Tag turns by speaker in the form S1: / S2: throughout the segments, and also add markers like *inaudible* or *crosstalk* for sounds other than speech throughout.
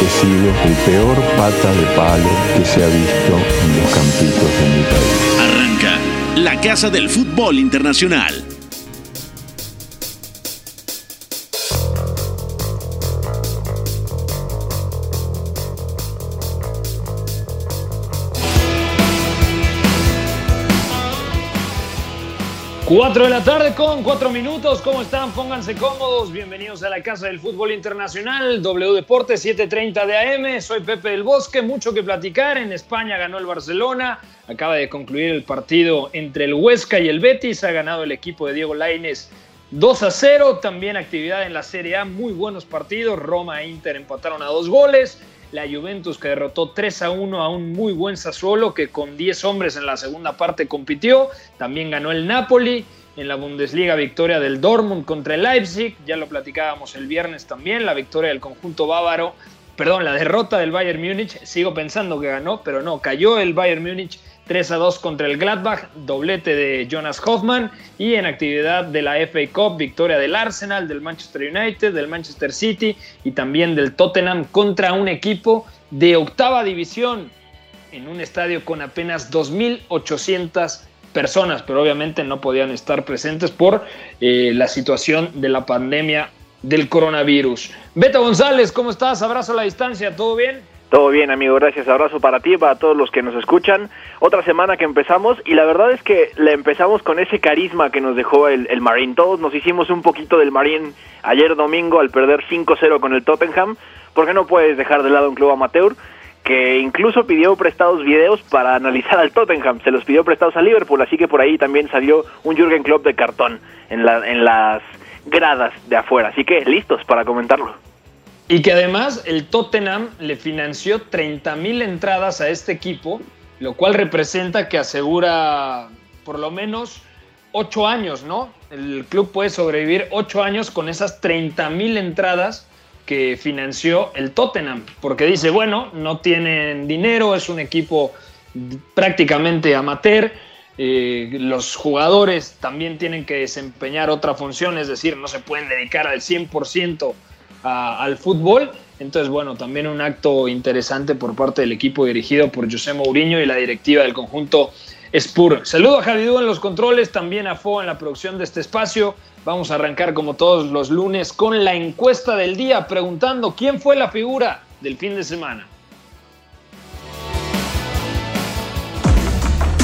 S1: He sido el peor pata de palo que se ha visto en los campitos de mi país.
S2: Arranca la Casa del Fútbol Internacional.
S3: Cuatro de la tarde con cuatro minutos. ¿Cómo están? Pónganse cómodos. Bienvenidos a la Casa del Fútbol Internacional, W Deportes 7:30 de AM. Soy Pepe del Bosque. Mucho que platicar. En España ganó el Barcelona. Acaba de concluir el partido entre el Huesca y el Betis. Ha ganado el equipo de Diego Lainez 2 a 0. También actividad en la Serie A. Muy buenos partidos. Roma e Inter empataron a dos goles. La Juventus que derrotó 3 a 1 a un muy buen Sassuolo que con 10 hombres en la segunda parte compitió. También ganó el Napoli. En la Bundesliga victoria del Dortmund contra el Leipzig. Ya lo platicábamos el viernes también. La victoria del conjunto bávaro. Perdón, la derrota del Bayern Múnich. Sigo pensando que ganó, pero no. Cayó el Bayern Múnich 3 a 2 contra el Gladbach, doblete de Jonas Hoffman y en actividad de la FA Cup, victoria del Arsenal, del Manchester United, del Manchester City y también del Tottenham contra un equipo de octava división en un estadio con apenas 2.800 personas, pero obviamente no podían estar presentes por eh, la situación de la pandemia del coronavirus. Beto González, ¿cómo estás? Abrazo a la distancia, ¿todo bien?
S4: Todo bien, amigo, gracias. Abrazo para ti, para todos los que nos escuchan. Otra semana que empezamos y la verdad es que la empezamos con ese carisma que nos dejó el, el Marín. Todos nos hicimos un poquito del Marín ayer domingo al perder 5-0 con el Tottenham, porque no puedes dejar de lado un club amateur que incluso pidió prestados videos para analizar al Tottenham. Se los pidió prestados a Liverpool, así que por ahí también salió un Jürgen Klopp de cartón en, la, en las gradas de afuera. Así que listos para comentarlo.
S3: Y que además el Tottenham le financió 30 mil entradas a este equipo, lo cual representa que asegura por lo menos 8 años, ¿no? El club puede sobrevivir 8 años con esas 30 mil entradas que financió el Tottenham, porque dice, bueno, no tienen dinero, es un equipo prácticamente amateur, eh, los jugadores también tienen que desempeñar otra función, es decir, no se pueden dedicar al 100% a, al fútbol. Entonces, bueno, también un acto interesante por parte del equipo dirigido por José Mourinho y la directiva del conjunto Spur. Saludo a Javidú en los controles, también a Fo en la producción de este espacio. Vamos a arrancar como todos los lunes con la encuesta del día, preguntando quién fue la figura del fin de semana.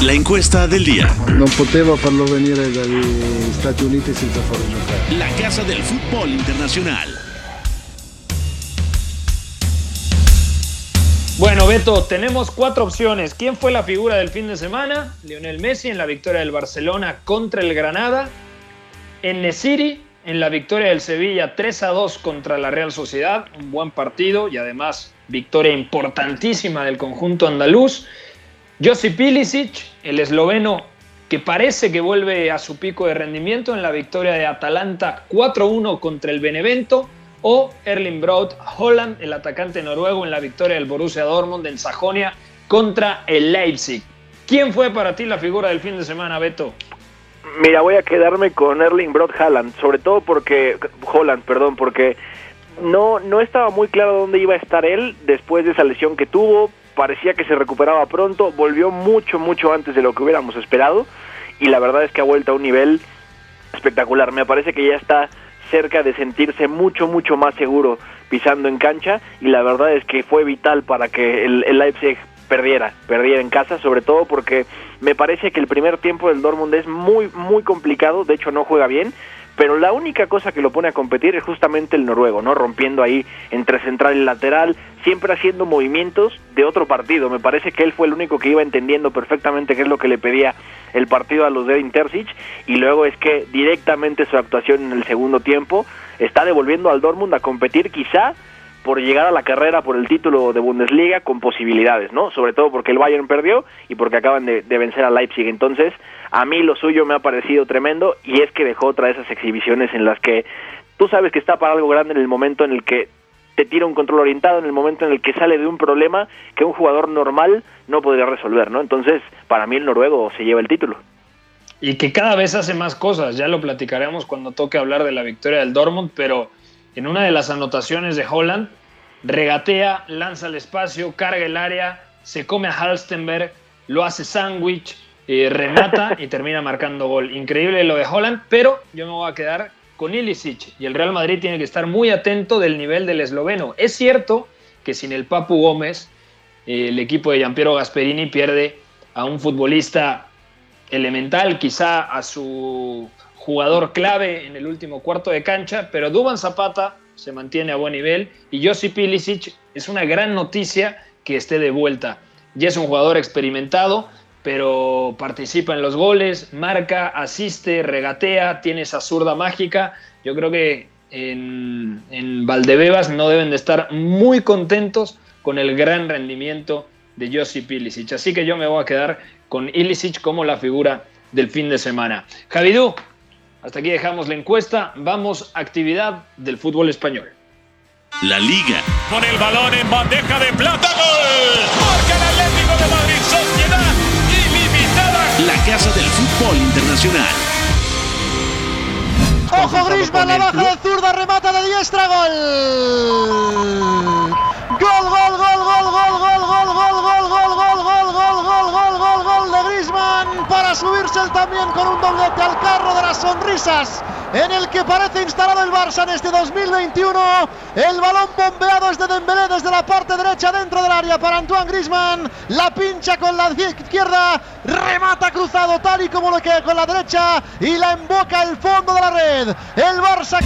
S2: La encuesta del día.
S5: Non potevo farlo venire dagli Stati Uniti senza farlo giocare.
S2: La Casa del Fútbol Internacional.
S3: Bueno, Beto, tenemos cuatro opciones. ¿Quién fue la figura del fin de semana? Lionel Messi en la victoria del Barcelona contra el Granada. En Nesiri, en la victoria del Sevilla 3 a 2 contra la Real Sociedad. Un buen partido y además victoria importantísima del conjunto andaluz. Josip Pilisic, el esloveno que parece que vuelve a su pico de rendimiento en la victoria de Atalanta 4-1 contra el Benevento. O Erling Braut Holland, el atacante noruego, en la victoria del Borussia Dortmund en Sajonia contra el Leipzig. ¿Quién fue para ti la figura del fin de semana, Beto?
S4: Mira, voy a quedarme con Erling Broad Haaland, sobre todo porque Holland, perdón, porque no no estaba muy claro dónde iba a estar él después de esa lesión que tuvo, parecía que se recuperaba pronto, volvió mucho mucho antes de lo que hubiéramos esperado y la verdad es que ha vuelto a un nivel espectacular. Me parece que ya está cerca de sentirse mucho mucho más seguro pisando en cancha y la verdad es que fue vital para que el, el Leipzig perdiera, perdiera en casa, sobre todo porque me parece que el primer tiempo del Dortmund es muy, muy complicado, de hecho no juega bien, pero la única cosa que lo pone a competir es justamente el noruego, ¿no? Rompiendo ahí entre central y lateral, siempre haciendo movimientos de otro partido. Me parece que él fue el único que iba entendiendo perfectamente qué es lo que le pedía el partido a los de Terzic y luego es que directamente su actuación en el segundo tiempo está devolviendo al Dortmund a competir quizá por llegar a la carrera por el título de Bundesliga con posibilidades, ¿no? Sobre todo porque el Bayern perdió y porque acaban de, vencer a Leipzig. Entonces, a mí lo suyo me ha parecido tremendo y es que dejó otra de esas exhibiciones en las que tú sabes que está para algo grande en el momento en el que te tira un control orientado, en el momento en el que sale de un problema que un jugador normal no podría resolver, ¿no? Entonces, para mí el noruego se lleva el título.
S3: Y que cada vez hace más cosas, ya lo platicaremos cuando toque hablar de la victoria del Dortmund, pero en una de las anotaciones de Holland, regatea, lanza el espacio, carga el área, se come a Halstenberg, lo hace sándwich, eh, remata y *laughs* termina marcando gol. Increíble lo de Holland, pero yo me voy a quedar con Ilicic y el Real Madrid tiene que estar muy atento del nivel del esloveno. Es cierto que sin el Papu Gómez, eh, el equipo de Giampiero Gasperini pierde a un futbolista elemental, quizá a su jugador clave en el último cuarto de cancha, pero Duban Zapata se mantiene a buen nivel y Josip Ilicic es una gran noticia que esté de vuelta. Ya es un jugador experimentado, pero participa en los goles, marca, asiste, regatea, tiene esa zurda mágica. Yo creo que en, en Valdebebas no deben de estar muy contentos con el gran rendimiento de Josip Ilicic. Así que yo me voy a quedar con Ilicic como la figura del fin de semana. Javidú, hasta aquí dejamos la encuesta. Vamos a actividad del fútbol español.
S2: La Liga.
S6: Con el balón en bandeja de plata. ¡Gol! Marca el Atlético de Madrid. Sociedad ilimitada.
S2: La casa del fútbol internacional.
S7: Ojo Griezmann, la baja de zurda, remata de diestra, gol, gol, gol, para subirse él también con un doblete al carro de las sonrisas en el que parece instalado el Barça en este 2021. El balón bombeado es de Dembélé desde la parte derecha dentro del área para Antoine Griezmann. La pincha con la izquierda, remata cruzado tal y como lo que con la derecha y la emboca el fondo de la red. El Barça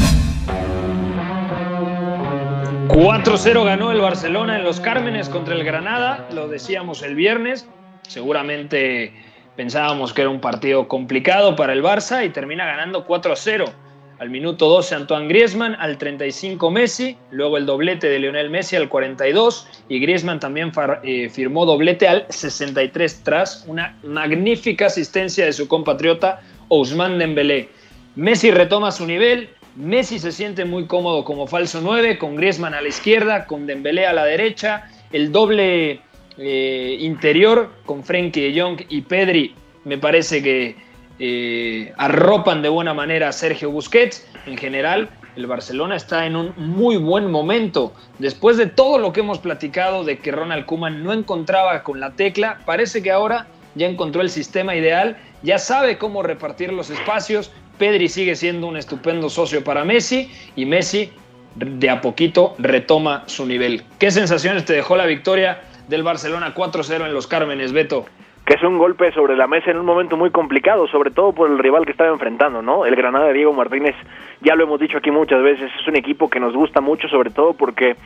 S3: 4-0 ganó el Barcelona en los Cármenes contra el Granada, lo decíamos el viernes, seguramente pensábamos que era un partido complicado para el Barça y termina ganando 4-0. Al minuto 12 Antoine Griezmann, al 35 Messi, luego el doblete de Lionel Messi al 42 y Griezmann también eh, firmó doblete al 63 tras una magnífica asistencia de su compatriota Ousmane Dembélé. Messi retoma su nivel, Messi se siente muy cómodo como falso 9, con Griezmann a la izquierda, con Dembélé a la derecha, el doble eh, interior con Frenkie de Jong y Pedri me parece que eh, arropan de buena manera a Sergio Busquets. En general, el Barcelona está en un muy buen momento. Después de todo lo que hemos platicado de que Ronald Koeman no encontraba con la tecla, parece que ahora ya encontró el sistema ideal, ya sabe cómo repartir los espacios. Pedri sigue siendo un estupendo socio para Messi y Messi de a poquito retoma su nivel. ¿Qué sensaciones te dejó la victoria del Barcelona 4-0 en los Cármenes, Beto?
S4: que es un golpe sobre la mesa en un momento muy complicado, sobre todo por el rival que estaba enfrentando, ¿no? El Granada de Diego Martínez, ya lo hemos dicho aquí muchas veces, es un equipo que nos gusta mucho, sobre todo porque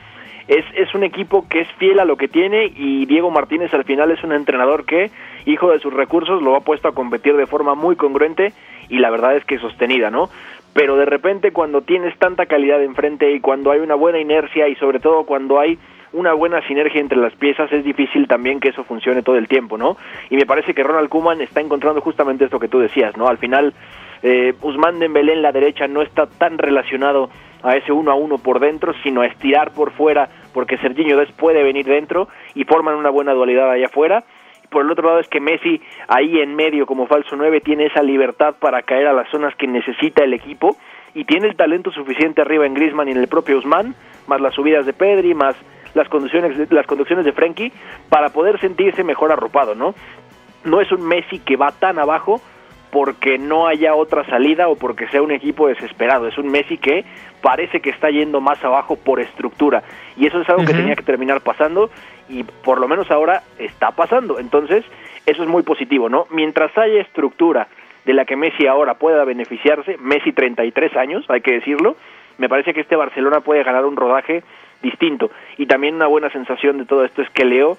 S4: es, es un equipo que es fiel a lo que tiene y Diego Martínez al final es un entrenador que, hijo de sus recursos, lo ha puesto a competir de forma muy congruente y la verdad es que sostenida, ¿no? Pero de repente cuando tienes tanta calidad enfrente y cuando hay una buena inercia y sobre todo cuando hay una buena sinergia entre las piezas, es difícil también que eso funcione todo el tiempo, ¿no? Y me parece que Ronald Koeman está encontrando justamente esto que tú decías, ¿no? Al final, eh, Usman Dembélé en la derecha no está tan relacionado a ese uno a uno por dentro, sino a estirar por fuera, porque Serginho Des puede venir dentro y forman una buena dualidad allá afuera. Por el otro lado es que Messi ahí en medio como falso 9 tiene esa libertad para caer a las zonas que necesita el equipo y tiene el talento suficiente arriba en Griezmann y en el propio Usman, más las subidas de Pedri, más las conducciones, las conducciones de Frenkie para poder sentirse mejor arropado, ¿no? No es un Messi que va tan abajo porque no haya otra salida o porque sea un equipo desesperado. Es un Messi que parece que está yendo más abajo por estructura. Y eso es algo que tenía que terminar pasando y por lo menos ahora está pasando. Entonces, eso es muy positivo, ¿no? Mientras haya estructura de la que Messi ahora pueda beneficiarse, Messi 33 años, hay que decirlo, me parece que este Barcelona puede ganar un rodaje distinto. Y también una buena sensación de todo esto es que Leo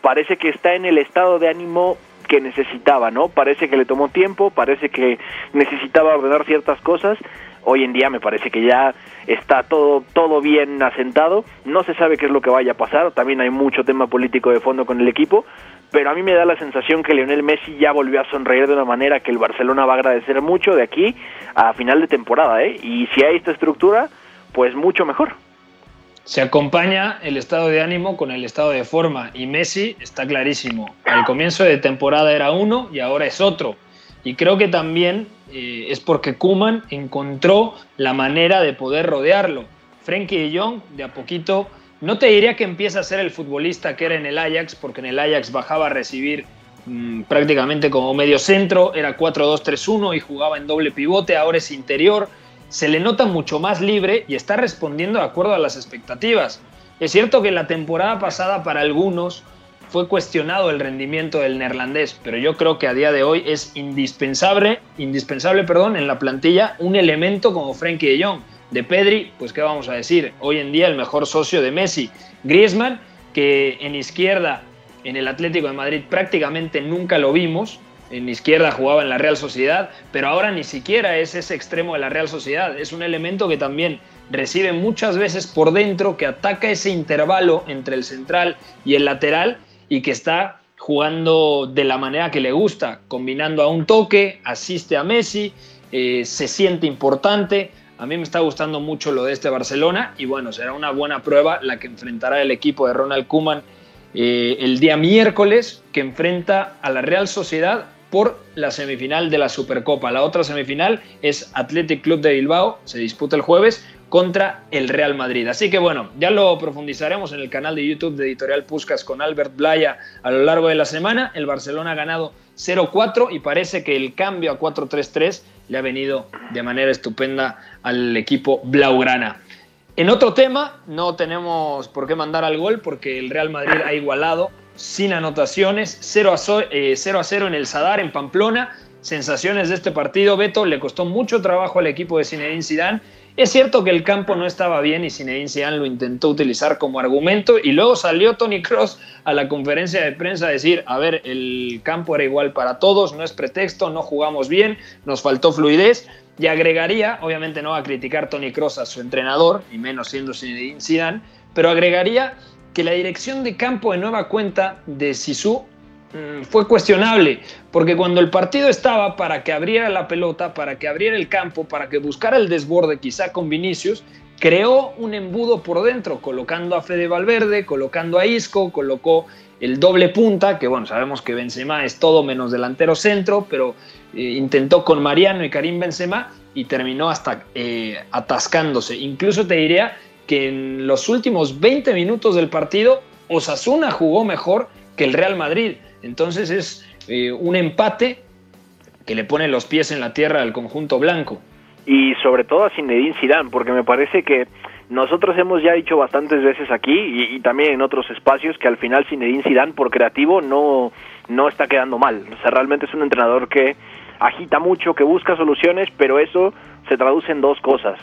S4: parece que está en el estado de ánimo que necesitaba, ¿no? Parece que le tomó tiempo, parece que necesitaba ordenar ciertas cosas. Hoy en día me parece que ya está todo, todo bien asentado, no se sabe qué es lo que vaya a pasar, también hay mucho tema político de fondo con el equipo, pero a mí me da la sensación que Lionel Messi ya volvió a sonreír de una manera que el Barcelona va a agradecer mucho de aquí a final de temporada, ¿eh? Y si hay esta estructura, pues mucho mejor.
S3: Se acompaña el estado de ánimo con el estado de forma y Messi está clarísimo. Al comienzo de temporada era uno y ahora es otro. Y creo que también eh, es porque Kuman encontró la manera de poder rodearlo. Frenkie de Jong de a poquito, no te diría que empieza a ser el futbolista que era en el Ajax, porque en el Ajax bajaba a recibir mm, prácticamente como medio centro, era 4-2-3-1 y jugaba en doble pivote, ahora es interior, se le nota mucho más libre y está respondiendo de acuerdo a las expectativas. Es cierto que la temporada pasada para algunos fue cuestionado el rendimiento del neerlandés, pero yo creo que a día de hoy es indispensable, indispensable, perdón, en la plantilla un elemento como Frenkie de Jong. De Pedri, pues qué vamos a decir, hoy en día el mejor socio de Messi. Griezmann, que en izquierda en el Atlético de Madrid prácticamente nunca lo vimos, en izquierda jugaba en la Real Sociedad, pero ahora ni siquiera es ese extremo de la Real Sociedad, es un elemento que también recibe muchas veces por dentro, que ataca ese intervalo entre el central y el lateral y que está jugando de la manera que le gusta, combinando a un toque, asiste a Messi, eh, se siente importante. A mí me está gustando mucho lo de este Barcelona y bueno, será una buena prueba la que enfrentará el equipo de Ronald Kuman eh, el día miércoles, que enfrenta a la Real Sociedad por la semifinal de la Supercopa. La otra semifinal es Athletic Club de Bilbao, se disputa el jueves contra el Real Madrid. Así que bueno, ya lo profundizaremos en el canal de YouTube de Editorial Puscas con Albert Blaya a lo largo de la semana. El Barcelona ha ganado 0-4 y parece que el cambio a 4-3-3 le ha venido de manera estupenda al equipo Blaugrana. En otro tema, no tenemos por qué mandar al gol porque el Real Madrid ha igualado sin anotaciones, 0 a, 0, eh, a 0 en el Sadar, en Pamplona. Sensaciones de este partido, Beto, le costó mucho trabajo al equipo de Zinedine Zidane. Es cierto que el campo no estaba bien y Zinedine Zidane lo intentó utilizar como argumento y luego salió Tony Cross a la conferencia de prensa a decir, a ver, el campo era igual para todos, no es pretexto, no jugamos bien, nos faltó fluidez y agregaría, obviamente no va a criticar Tony Cross a su entrenador y menos siendo Zinedine Zidane, pero agregaría que la dirección de campo de nueva cuenta de Sisu mm, fue cuestionable, porque cuando el partido estaba para que abriera la pelota, para que abriera el campo, para que buscara el desborde quizá con Vinicius, creó un embudo por dentro, colocando a Fede Valverde, colocando a Isco, colocó el doble punta, que bueno, sabemos que Benzema es todo menos delantero centro, pero eh, intentó con Mariano y Karim Benzema y terminó hasta eh, atascándose. Incluso te diría que en los últimos 20 minutos del partido Osasuna jugó mejor que el Real Madrid. Entonces es eh, un empate que le pone los pies en la tierra al conjunto blanco.
S4: Y sobre todo a Zinedine Zidane, porque me parece que nosotros hemos ya dicho bastantes veces aquí y, también en otros espacios que al final Zinedine Zidane por creativo no no está quedando mal. O sea, realmente es un entrenador que agita mucho, que busca soluciones, pero eso se traduce en dos cosas.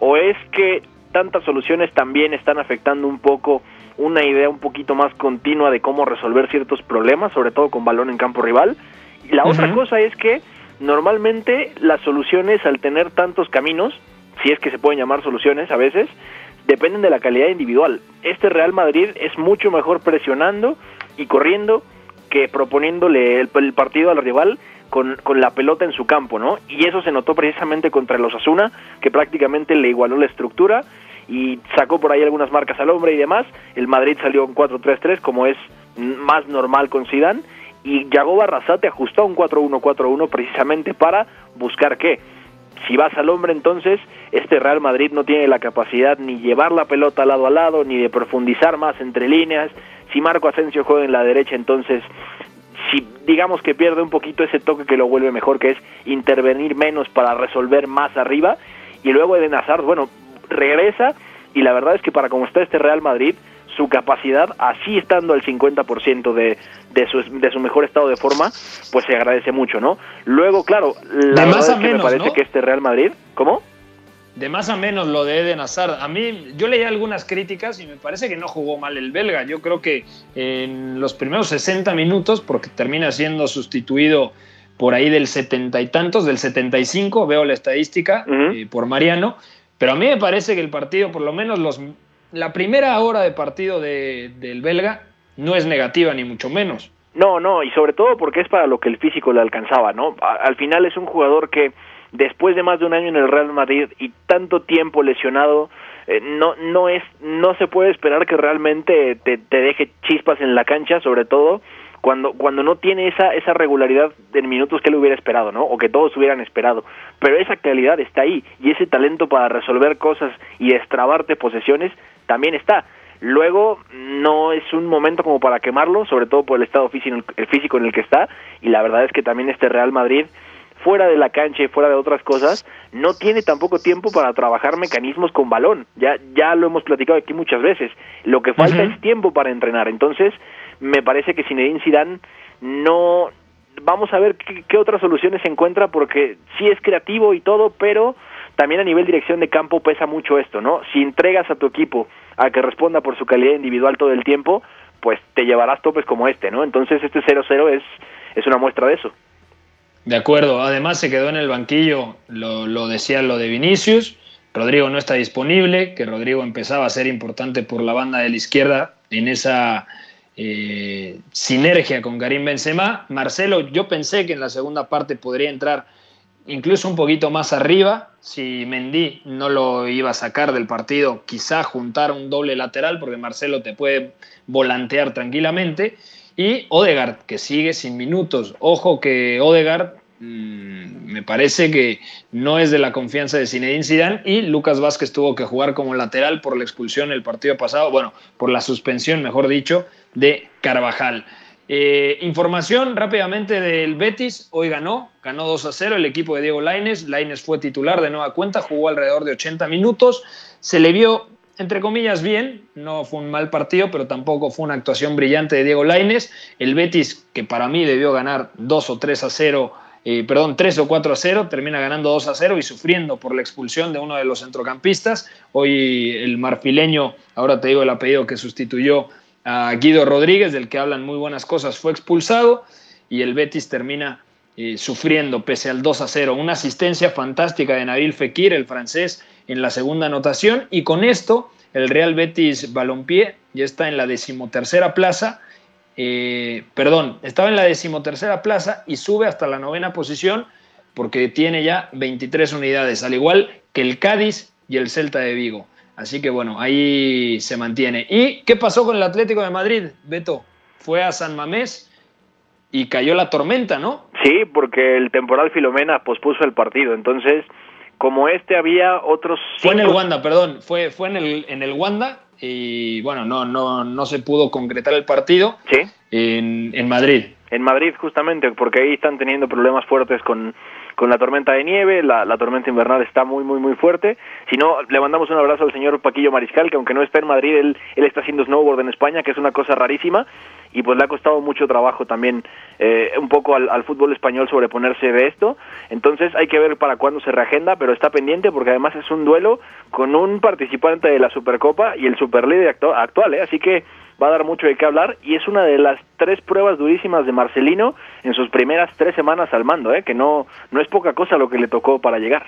S4: O es que tantas soluciones también están afectando un poco una idea un poquito más continua de cómo resolver ciertos problemas, sobre todo con balón en campo rival. Y la otra cosa es que normalmente las soluciones al tener tantos caminos, si es que se pueden llamar soluciones a veces, dependen de la calidad individual. Este Real Madrid es mucho mejor presionando y corriendo que proponiéndole el, el partido al rival con, con, la pelota en su campo, ¿no? Y eso se notó precisamente contra los Asuna, que prácticamente le igualó la estructura y sacó por ahí algunas marcas al hombre y demás. El Madrid salió en 4-3-3, como es más normal con Zidane, y Yagoba Arrasate ajustó un 4-1-4-1 precisamente para buscar qué. Si vas al hombre, entonces este Real Madrid no tiene la capacidad ni llevar la pelota lado a lado, ni de profundizar más entre líneas. Si Marco Asensio juega en la derecha, entonces si digamos que pierde un poquito ese toque que lo vuelve mejor, que es intervenir menos para resolver más arriba, y luego Eden Hazard, bueno, regresa, y la verdad es que para como está este Real Madrid, su capacidad, así estando al 50% de, de, su, de su mejor estado de forma, pues se agradece mucho, ¿no? Luego, claro, la verdad es que me parece que este Real Madrid, ¿cómo?
S3: De más a menos lo de Eden Hazard. A mí, yo leí algunas críticas y me parece que no jugó mal el belga. Yo creo que en los primeros 60 minutos, porque termina siendo sustituido por ahí del setenta y tantos, del 75, veo la estadística eh, por Mariano, pero a mí me parece que el partido, por lo menos los, la primera hora de partido del belga, no es negativa ni mucho menos.
S4: No, no, y sobre todo porque es para lo que el físico le alcanzaba, ¿no? al final es un jugador que después de más de un año en el Real Madrid y tanto tiempo lesionado, eh, no no es no se puede esperar que realmente te, te deje chispas en la cancha, sobre todo cuando cuando no tiene esa esa regularidad en minutos que él hubiera esperado, ¿no? O que todos hubieran esperado. Pero esa calidad está ahí y ese talento para resolver cosas y destrabarte posesiones también está. Luego no es un momento como para quemarlo, sobre todo por el estado físico, el físico en el que está y la verdad es que también este Real Madrid fuera de la cancha y fuera de otras cosas, no tiene tampoco tiempo para trabajar mecanismos con balón. Ya, ya lo hemos platicado aquí muchas veces. Lo que falta es tiempo para entrenar. Entonces, me parece que Zinedine Zidane no... Vamos a ver qué, qué otras soluciones se encuentra porque sí es creativo y todo, pero también a nivel dirección de campo pesa mucho esto, ¿no? Si entregas a tu equipo a que responda por su calidad individual todo el tiempo, pues te llevarás topes como este, ¿no? Entonces este 0-0 es, es una muestra de eso.
S3: De acuerdo, además se quedó en el banquillo, lo, decía lo de Vinicius, Rodrigo no está disponible, que Rodrigo empezaba a ser importante por la banda de la izquierda en esa eh, sinergia con Karim Benzema. Marcelo, yo pensé que en la segunda parte podría entrar incluso un poquito más arriba, si Mendy no lo iba a sacar del partido, quizá juntar un doble lateral, porque Marcelo te puede volantear tranquilamente. Y Odegaard, que sigue sin minutos. Ojo que Odegaard mm, me parece que no es de la confianza de Zinedine Zidane y Lucas Vázquez tuvo que jugar como lateral por la expulsión el partido pasado, bueno, por la suspensión, mejor dicho, de Carvajal. Eh, información rápidamente del Betis, hoy ganó, ganó 2 a 0 el equipo de Diego Laines, Laines fue titular de nueva cuenta, jugó alrededor de 80 minutos, se le vio entre comillas, bien. No fue un mal partido, pero tampoco fue una actuación brillante de Diego Laines. El Betis, que para mí debió ganar 2 o 3 a 0, eh, perdón, 3 o 4 a 0, termina ganando 2 a 0 y sufriendo por la expulsión de uno de los centrocampistas. Hoy el marfileño, ahora te digo el apellido que sustituyó a Guido Rodríguez, del que hablan muy buenas cosas, fue expulsado y el Betis termina eh, sufriendo pese al 2 a 0. Una asistencia fantástica de Nabil Fekir, el francés, en la segunda anotación y con esto el Real Betis Balompié ya está en la decimotercera plaza, eh, perdón, estaba en la decimotercera plaza y sube hasta la novena posición porque tiene ya 23 unidades, al igual que el Cádiz y el Celta de Vigo. Así que bueno, ahí se mantiene. ¿Y qué pasó con el Atlético de Madrid, Beto? Fue a San Mamés y cayó la tormenta, ¿no?
S4: Sí, porque el temporal Filomena pospuso el partido. Entonces, como este había otros
S3: fue en el Wanda perdón fue fue en el en el Wanda y bueno no no no se pudo concretar el partido
S4: sí.
S3: en, en Madrid.
S4: En Madrid justamente porque ahí están teniendo problemas fuertes con con la tormenta de nieve, la, la, tormenta invernal está muy, muy, muy fuerte. Si no, le mandamos un abrazo al señor Paquillo Mariscal, que aunque no está en Madrid, él, él está haciendo snowboard en España, que es una cosa rarísima, y pues le ha costado mucho trabajo también eh, un poco al, fútbol español sobreponerse de esto. Entonces hay que ver para cuándo se reagenda, pero está pendiente porque además es un duelo con un participante de la Supercopa y el superlíder actual, ¿eh? así que va a dar mucho de qué hablar y es una de las tres pruebas durísimas de Marcelino en sus primeras tres semanas al mando, ¿eh? que no, no es poca cosa lo que le tocó para llegar.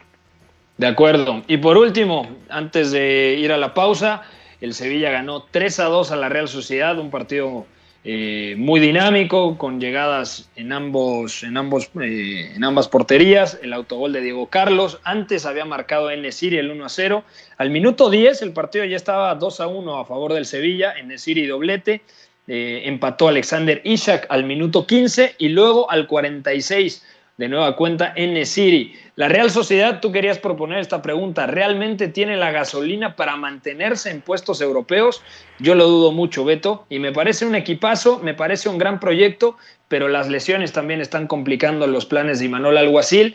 S3: De acuerdo. Y por último, antes de ir a la pausa, el Sevilla ganó 3 a 2 a la Real Sociedad, un partido eh, muy dinámico, con llegadas en, ambos, en, ambos, eh, en ambas porterías. El autogol de Diego Carlos. Antes había marcado Nesiri el 1 a 0. Al minuto 10 el partido ya estaba 2 a 1 a favor del Sevilla. Nesiri doblete. Eh, empató Alexander Ishak al minuto 15 y luego al 46 de nueva cuenta en City. La Real Sociedad, tú querías proponer esta pregunta, ¿realmente tiene la gasolina para mantenerse en puestos europeos? Yo lo dudo mucho, Beto, y me parece un equipazo, me parece un gran proyecto, pero las lesiones también están complicando los planes de Imanol Alguacil.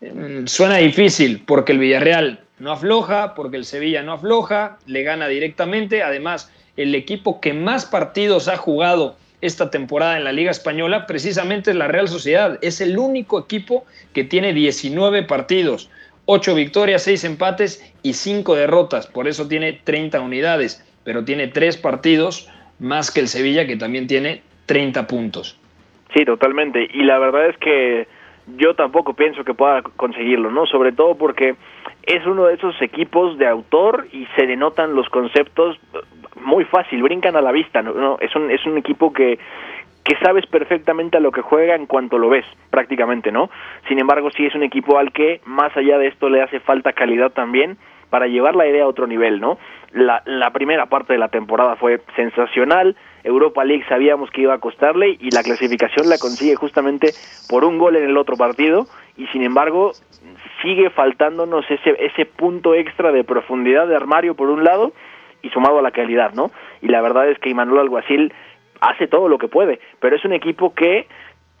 S3: Mm, suena difícil porque el Villarreal no afloja, porque el Sevilla no afloja, le gana directamente, además el equipo que más partidos ha jugado esta temporada en la Liga Española precisamente es la Real Sociedad. Es el único equipo que tiene 19 partidos, 8 victorias, 6 empates y 5 derrotas. Por eso tiene 30 unidades, pero tiene 3 partidos más que el Sevilla que también tiene 30 puntos.
S4: Sí, totalmente. Y la verdad es que yo tampoco pienso que pueda conseguirlo, ¿no? Sobre todo porque es uno de esos equipos de autor y se denotan los conceptos muy fácil, brincan a la vista, ¿no? Es un, es un equipo que, que sabes perfectamente a lo que juega en cuanto lo ves, prácticamente, ¿no? Sin embargo, sí es un equipo al que, más allá de esto, le hace falta calidad también para llevar la idea a otro nivel, ¿no? La, la primera parte de la temporada fue sensacional, Europa League sabíamos que iba a costarle y la clasificación la consigue justamente por un gol en el otro partido y sin embargo sigue faltándonos ese, ese punto extra de profundidad de armario por un lado y sumado a la calidad, ¿no? Y la verdad es que Imanuel Alguacil hace todo lo que puede, pero es un equipo que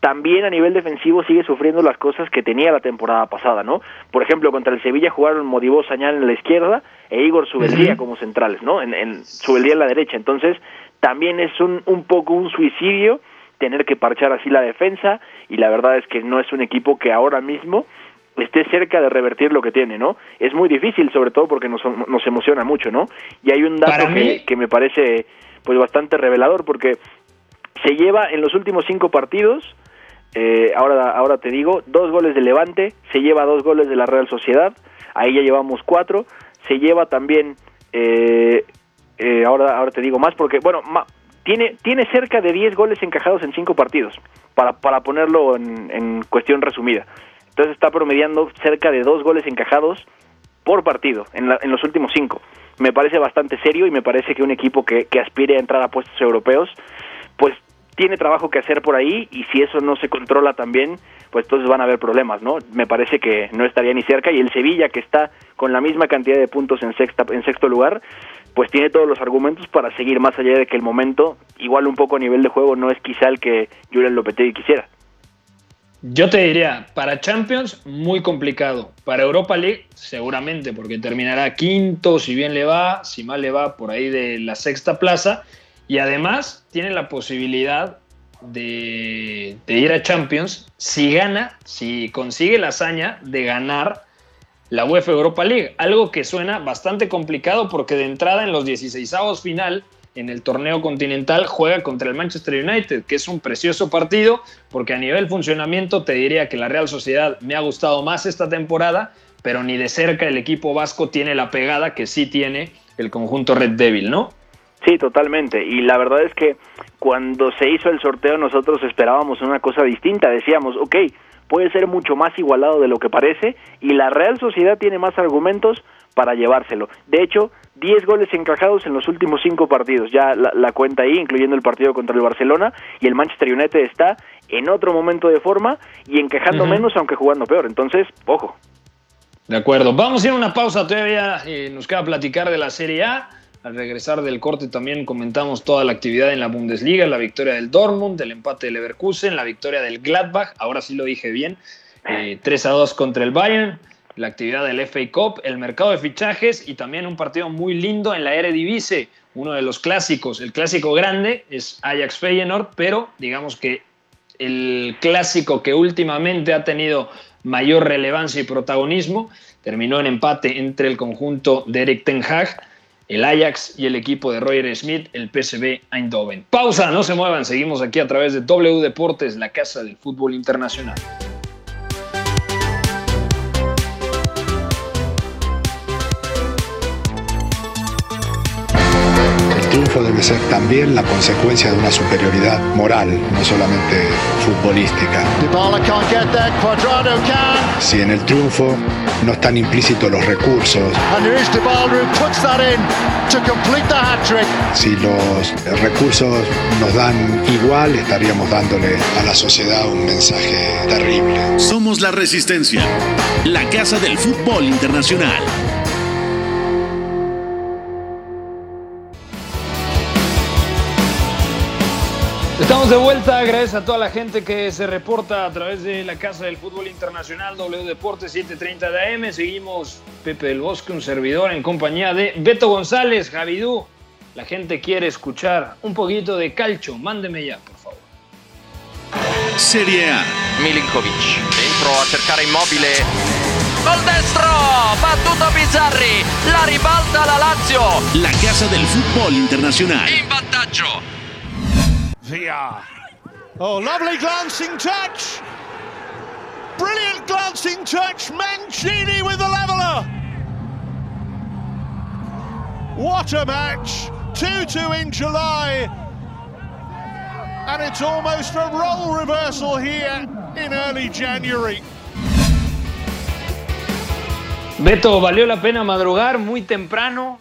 S4: también a nivel defensivo sigue sufriendo las cosas que tenía la temporada pasada, ¿no? Por ejemplo, contra el Sevilla jugaron Modibó Sañal en la izquierda e Igor Subeldía como centrales, ¿no? En, en Subeldía en la derecha. Entonces, también es un, un poco un suicidio tener que parchar así la defensa y la verdad es que no es un equipo que ahora mismo esté cerca de revertir lo que tiene, ¿no? Es muy difícil, sobre todo porque nos, nos emociona mucho, ¿no? Y hay un dato que, que me parece pues bastante revelador porque se lleva en los últimos cinco partidos eh, ahora, ahora te digo, dos goles de Levante, se lleva dos goles de la Real Sociedad, ahí ya llevamos cuatro, se lleva también, eh, eh, ahora, ahora te digo más, porque, bueno, tiene, tiene cerca de 10 goles encajados en cinco partidos, para, para ponerlo en, en cuestión resumida. Entonces está promediando cerca de dos goles encajados por partido en, la, en los últimos cinco. Me parece bastante serio y me parece que un equipo que, que aspire a entrar a puestos europeos, pues tiene trabajo que hacer por ahí y si eso no se controla también, pues entonces van a haber problemas, ¿no? Me parece que no estaría ni cerca y el Sevilla que está con la misma cantidad de puntos en sexta en sexto lugar, pues tiene todos los argumentos para seguir más allá de que el momento, igual un poco a nivel de juego, no es quizá el que Julian Lopetegui quisiera.
S3: Yo te diría, para Champions, muy complicado. Para Europa League, seguramente, porque terminará quinto, si bien le va, si mal le va, por ahí de la sexta plaza. Y además tiene la posibilidad de, ir a Champions si gana, si consigue la hazaña de ganar la UEFA Europa League. Algo que suena bastante complicado porque de entrada en los 16 final en el torneo continental juega contra el Manchester United, que es un precioso partido porque a nivel funcionamiento te diría que la Real Sociedad me ha gustado más esta temporada, pero ni de cerca el equipo vasco tiene la pegada que sí tiene el conjunto Red Devil, ¿no?
S4: Sí, totalmente. Y la verdad es que cuando se hizo el sorteo nosotros esperábamos una cosa distinta. Decíamos, ok, puede ser mucho más igualado de lo que parece y la Real Sociedad tiene más argumentos para llevárselo. De hecho, 10 goles encajados en los últimos 5 partidos, ya la, cuenta ahí, incluyendo el partido contra el Barcelona, y el Manchester United está en otro momento de forma y encajando menos, aunque jugando peor. Entonces, ojo.
S3: De acuerdo, vamos a ir a una pausa todavía, eh, nos queda platicar de la Serie A. Al regresar del corte también comentamos toda la actividad en la Bundesliga, la victoria del Dortmund, el empate del Leverkusen, la victoria del Gladbach, ahora sí lo dije bien, 3 eh, a 2 contra el Bayern, la actividad del FA Cup, el mercado de fichajes y también un partido muy lindo en la Eredivisie, uno de los clásicos. El clásico grande es Ajax Feyenoord, pero digamos que el clásico que últimamente ha tenido mayor relevancia y protagonismo terminó en empate entre el conjunto de Eric Ten Hag el Ajax y el equipo de Roger Smith, el PSV Eindhoven. Pausa, no se muevan, seguimos aquí a través de W Deportes, la casa del fútbol internacional.
S8: triunfo debe ser también la consecuencia de una superioridad moral, no solamente futbolística. Si en el triunfo no están implícitos los recursos, si los recursos nos dan igual, estaríamos dándole a la sociedad un mensaje terrible.
S2: Somos la resistencia, la casa del fútbol internacional.
S3: Estamos de vuelta, gracias a toda la gente que se reporta a través de la Casa del Fútbol Internacional W Deportes 730 de AM. Seguimos Pepe del Bosque, un servidor en compañía de Beto González, Javidú. La gente quiere escuchar un poquito de calcio. Mándeme ya, por favor.
S2: Serie A.
S9: Milinkovic, dentro a cercare immobile. Gol destro, battuto Bizzarri, la ribalta la Lazio.
S2: La Casa del Fútbol Internacional.
S9: In vantaggio.
S7: Oh, lovely glancing touch. brilliant glancing touch. Mancini with the leveller. What a match. 2-2 in July. And it's almost a role reversal here in early January.
S3: Beto, valió la pena madrugar muy temprano,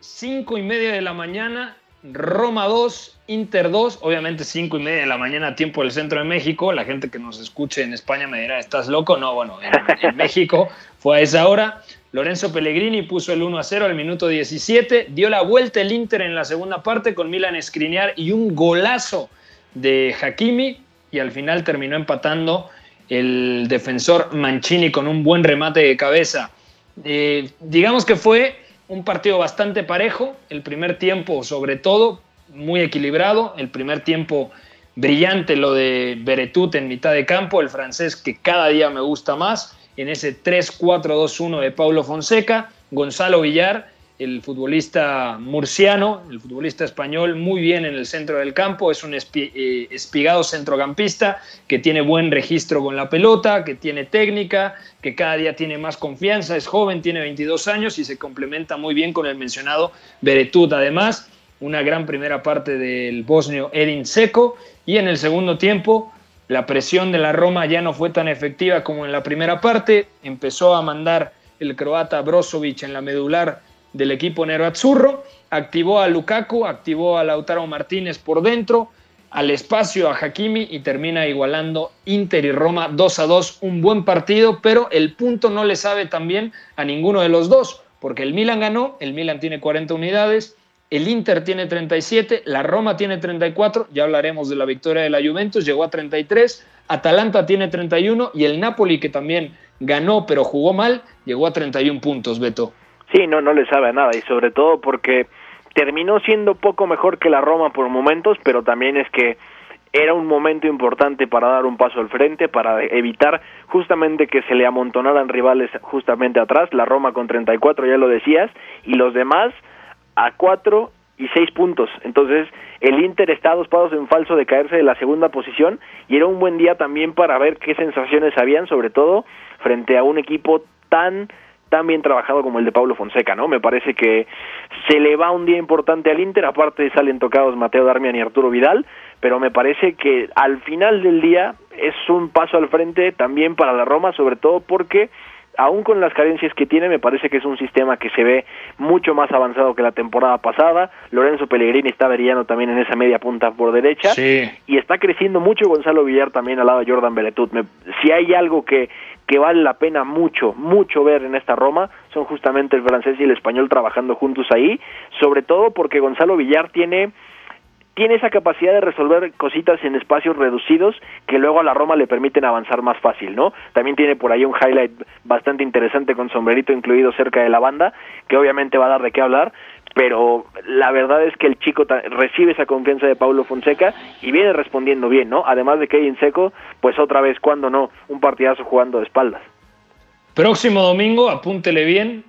S3: cinco y media de la mañana, Roma 2, Inter 2, obviamente cinco y media de la mañana, tiempo del centro de México. La gente que nos escuche en España me dirá, ¿estás loco? No, bueno, en, en *laughs* México fue a esa hora. Lorenzo Pellegrini puso el 1 a 0 al minuto 17, dio la vuelta el Inter en la segunda parte con Milan Skriniar y un golazo de Hakimi y al final terminó empatando el defensor Mancini con un buen remate de cabeza. Eh, digamos que fue un partido bastante parejo, el primer tiempo sobre todo muy equilibrado, el primer tiempo brillante lo de Beretut en mitad de campo, el francés que cada día me gusta más, en ese 3-4-2-1 de Paulo Fonseca, Gonzalo Villar, el futbolista murciano, el futbolista español, muy bien en el centro del campo, es un eh, espigado centrocampista que tiene buen registro con la pelota, que tiene técnica, que cada día tiene más confianza, es joven, tiene 22 años y se complementa muy bien con el mencionado Beretut. Además, una gran primera parte del bosnio Edin Seco y en el segundo tiempo la presión de la Roma ya no fue tan efectiva como en la primera parte, empezó a mandar el croata Brozovic en la medular del equipo Nero Azzurro, activó a Lukaku, activó a Lautaro Martínez por dentro, al espacio a Hakimi y termina igualando Inter y Roma 2 a 2, un buen partido, pero el punto no le sabe también a ninguno de los dos, porque el Milan ganó, el Milan tiene 40 unidades, el Inter tiene 37, la Roma tiene 34, ya hablaremos de la victoria de la Juventus, llegó a 33, Atalanta tiene 31 y el Napoli que también ganó pero jugó mal, llegó a 31 puntos, Beto.
S4: Sí, no, no le sabe a nada y sobre todo porque terminó siendo poco mejor que la Roma por momentos, pero también es que era un momento importante para dar un paso al frente, para evitar justamente que se le amontonaran rivales justamente atrás, la Roma con 34 ya lo decías, y los demás a 4 y 6 puntos. Entonces, el Inter está a dos pasos en falso de caerse de la segunda posición y era un buen día también para ver qué sensaciones habían, sobre todo frente a un equipo tan tan bien trabajado como el de Pablo Fonseca, ¿no? Me parece que se le va un día importante al Inter, aparte salen tocados Mateo Darmian y Arturo Vidal, pero me parece que al final del día es un paso al frente también para la Roma, sobre todo porque aún con las carencias que tiene, me parece que es un sistema que se ve mucho más avanzado que la temporada pasada. Lorenzo Pellegrini está brillando también en esa media punta por derecha. Y está creciendo mucho Gonzalo Villar también al lado de Jordan Beletut. si hay algo que, que vale la pena mucho, mucho ver en esta Roma, son justamente el francés y el español trabajando juntos ahí, sobre todo porque Gonzalo Villar tiene tiene esa capacidad de resolver cositas en espacios reducidos que luego a la Roma le permiten avanzar más fácil, ¿no? También tiene por ahí un highlight bastante interesante con sombrerito incluido cerca de la banda, que obviamente va a dar de qué hablar, pero la verdad es que el chico recibe esa confianza de Paulo Fonseca y viene respondiendo bien, ¿no? Además de que en seco, pues otra vez, cuando no, un partidazo jugando de espaldas.
S3: Próximo domingo, apúntele bien,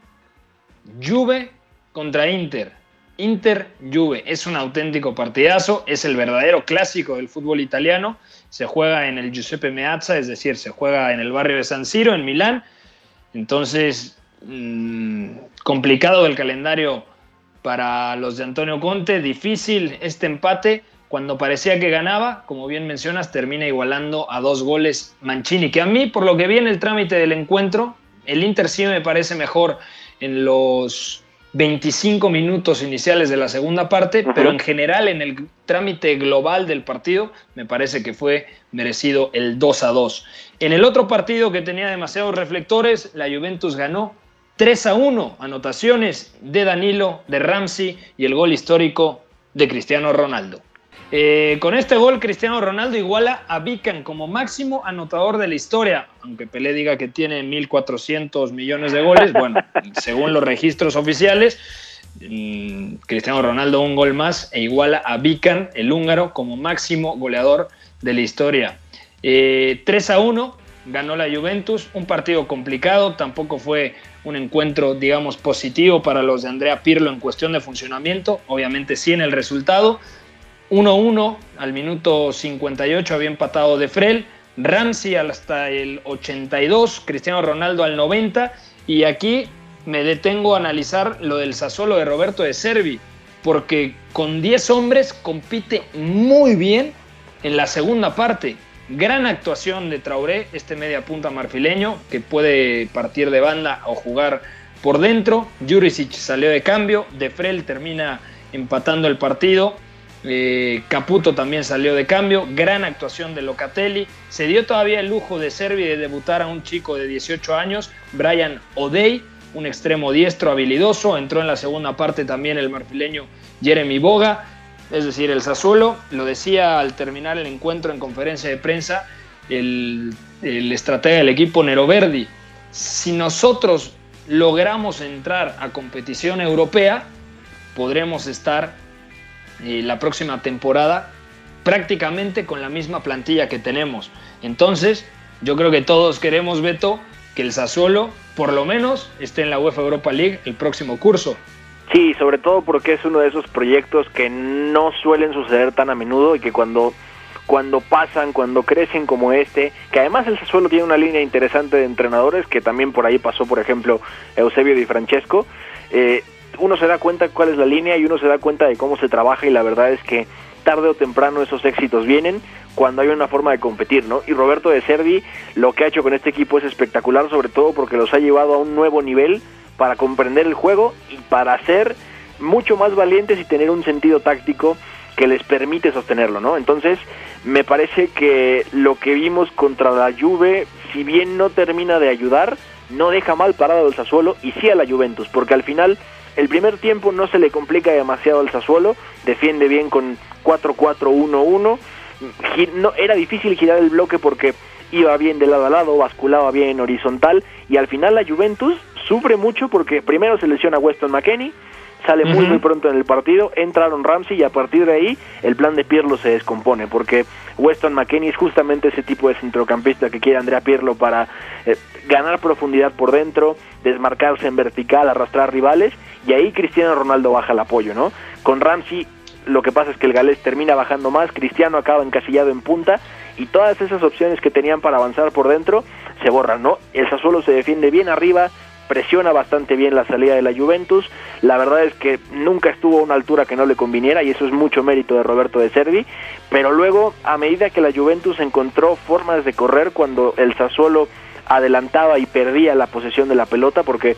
S3: Juve contra Inter Inter Juve es un auténtico partidazo, es el verdadero clásico del fútbol italiano. Se juega en el Giuseppe Meazza, es decir, se juega en el barrio de San Siro, en Milán. Entonces, mmm, complicado el calendario para los de Antonio Conte, difícil este empate. Cuando parecía que ganaba, como bien mencionas, termina igualando a dos goles Mancini, que a mí, por lo que vi en el trámite del encuentro, el Inter sí me parece mejor en los 25 minutos iniciales de la segunda parte, pero en general en el trámite global del partido me parece que fue merecido el 2 a 2. En el otro partido que tenía demasiados reflectores, la Juventus ganó 3 a 1, anotaciones de Danilo, de Ramsey y el gol histórico de Cristiano Ronaldo. Eh, con este gol, Cristiano Ronaldo iguala a Vican como máximo anotador de la historia, aunque Pelé diga que tiene 1.400 millones de goles. Bueno, *laughs* según los registros oficiales, mm, Cristiano Ronaldo un gol más e iguala a Vican, el húngaro, como máximo goleador de la historia. 3 eh, a 1 ganó la Juventus, un partido complicado, tampoco fue un encuentro, digamos, positivo para los de Andrea Pirlo en cuestión de funcionamiento, obviamente sí en el resultado, 1-1 al minuto 58 había empatado De Frel, Ramsey hasta el 82, Cristiano Ronaldo al 90 y aquí me detengo a analizar lo del Sassuolo de Roberto de Servi, porque con 10 hombres compite muy bien en la segunda parte. Gran actuación de Traoré, este media punta marfileño, que puede partir de banda o jugar por dentro. Jurisic salió de cambio, De Frel termina empatando el partido. Eh, Caputo también salió de cambio. Gran actuación de Locatelli. Se dio todavía el lujo de Servi de debutar a un chico de 18 años, Brian O'Day, un extremo diestro habilidoso. Entró en la segunda parte también el marfileño Jeremy Boga. Es decir, el Sassuolo, lo decía al terminar el encuentro en conferencia de prensa, el, el estratega del equipo Nero Verdi. Si nosotros logramos entrar a competición europea, podremos estar eh, la próxima temporada prácticamente con la misma plantilla que tenemos. Entonces, yo creo que todos queremos, Beto, que el Sassuolo por lo menos esté en la UEFA Europa League el próximo curso.
S4: Sí, sobre todo porque es uno de esos proyectos que no suelen suceder tan a menudo y que cuando cuando pasan, cuando crecen como este, que además el Sassuolo tiene una línea interesante de entrenadores, que también por ahí pasó, por ejemplo, Eusebio Di Francesco, eh, uno se da cuenta cuál es la línea y uno se da cuenta de cómo se trabaja y la verdad es que tarde o temprano esos éxitos vienen cuando hay una forma de competir, ¿no? Y Roberto de Servi lo que ha hecho con este equipo es espectacular, sobre todo porque los ha llevado a un nuevo nivel para comprender el juego y para ser mucho más valientes y tener un sentido táctico que les permite sostenerlo, ¿no? Entonces, me parece que lo que vimos contra la Juve, si bien no termina de ayudar, no deja mal parado el Sassuolo y sí a la Juventus, porque al final el primer tiempo no se le complica demasiado al Sassuolo, defiende bien con 4-4-1-1, no, era difícil girar el bloque porque iba bien de lado a lado, basculaba bien horizontal y al final la Juventus sufre mucho porque primero se lesiona Weston McKenney, sale muy muy pronto en el partido, entraron Ramsey y a partir de ahí el plan de Pirlo se descompone porque Weston McKennie es justamente ese tipo de centrocampista que quiere Andrea Pirlo para eh, ganar profundidad por dentro, desmarcarse en vertical, arrastrar rivales y ahí Cristiano Ronaldo baja el apoyo, ¿no? Con Ramsey lo que pasa es que el galés termina bajando más, Cristiano acaba encasillado en punta y todas esas opciones que tenían para avanzar por dentro se borran, ¿no? El Sassuolo se defiende bien arriba, presiona bastante bien la salida de la Juventus. La verdad es que nunca estuvo a una altura que no le conviniera y eso es mucho mérito de Roberto de Servi. Pero luego, a medida que la Juventus encontró formas de correr cuando el Sassuolo adelantaba y perdía la posesión de la pelota porque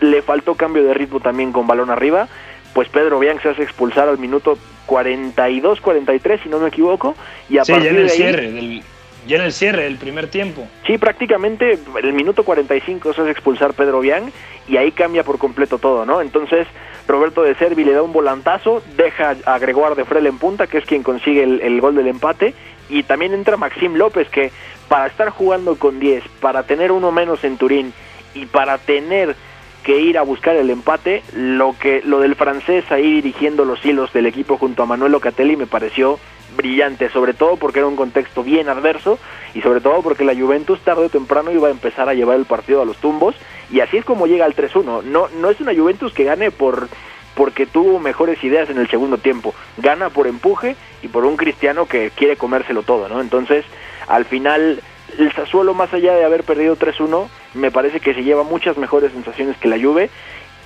S4: le faltó cambio de ritmo también con balón arriba, pues Pedro Bian se hace expulsar al minuto 42-43 si no me equivoco y a partir de ahí,
S3: ya en el cierre del primer tiempo.
S4: Sí, prácticamente el minuto 45 se hace expulsar Pedro Bian y ahí cambia por completo todo, ¿no? Entonces Roberto de Servi le da un volantazo, deja a Gregoire de Frel en punta, que es quien consigue el, gol del empate, y también entra Maxim López, que para estar jugando con 10, para tener uno menos en Turín y para tener que ir a buscar el empate, lo que lo del francés ahí dirigiendo los hilos del equipo junto a Manuel Locatelli me pareció brillante, sobre todo porque era un contexto bien adverso y sobre todo porque la Juventus tarde o temprano iba a empezar a llevar el partido a los tumbos y así es como llega al 3-1. No, no es una Juventus que gane por porque tuvo mejores ideas en el segundo tiempo, gana por empuje y por un cristiano que quiere comérselo todo, ¿no? Entonces, al final el Sassuolo más allá de haber perdido 3-1, me parece que se lleva muchas mejores sensaciones que la Juve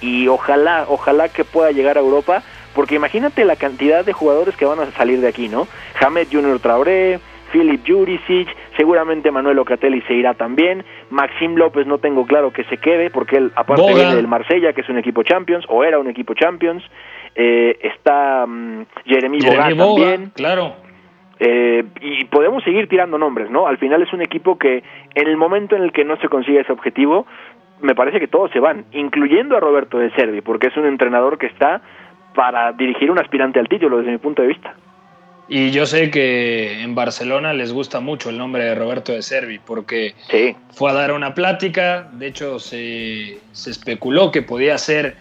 S4: y ojalá, ojalá que pueda llegar a Europa porque imagínate la cantidad de jugadores que van a salir de aquí, ¿no? Jamed Junior Traoré, Philip Juricic, seguramente Manuel Ocatelli se irá también, Maxim López no tengo claro que se quede, porque él aparte viene del Marsella, que es un equipo Champions, o era un equipo Champions, eh, está um, Jeremy, Boga, también.
S3: Claro.
S4: Eh, y podemos seguir tirando nombres, ¿no? Al final es un equipo que en el momento en el que no se consigue ese objetivo, me parece que todos se van, incluyendo a Roberto de Servi, porque es un entrenador que está para dirigir un aspirante al título desde mi punto de vista.
S3: Y yo sé que en Barcelona les gusta mucho el nombre de Roberto de Servi porque fue a dar una plática, de hecho se, especuló que podía ser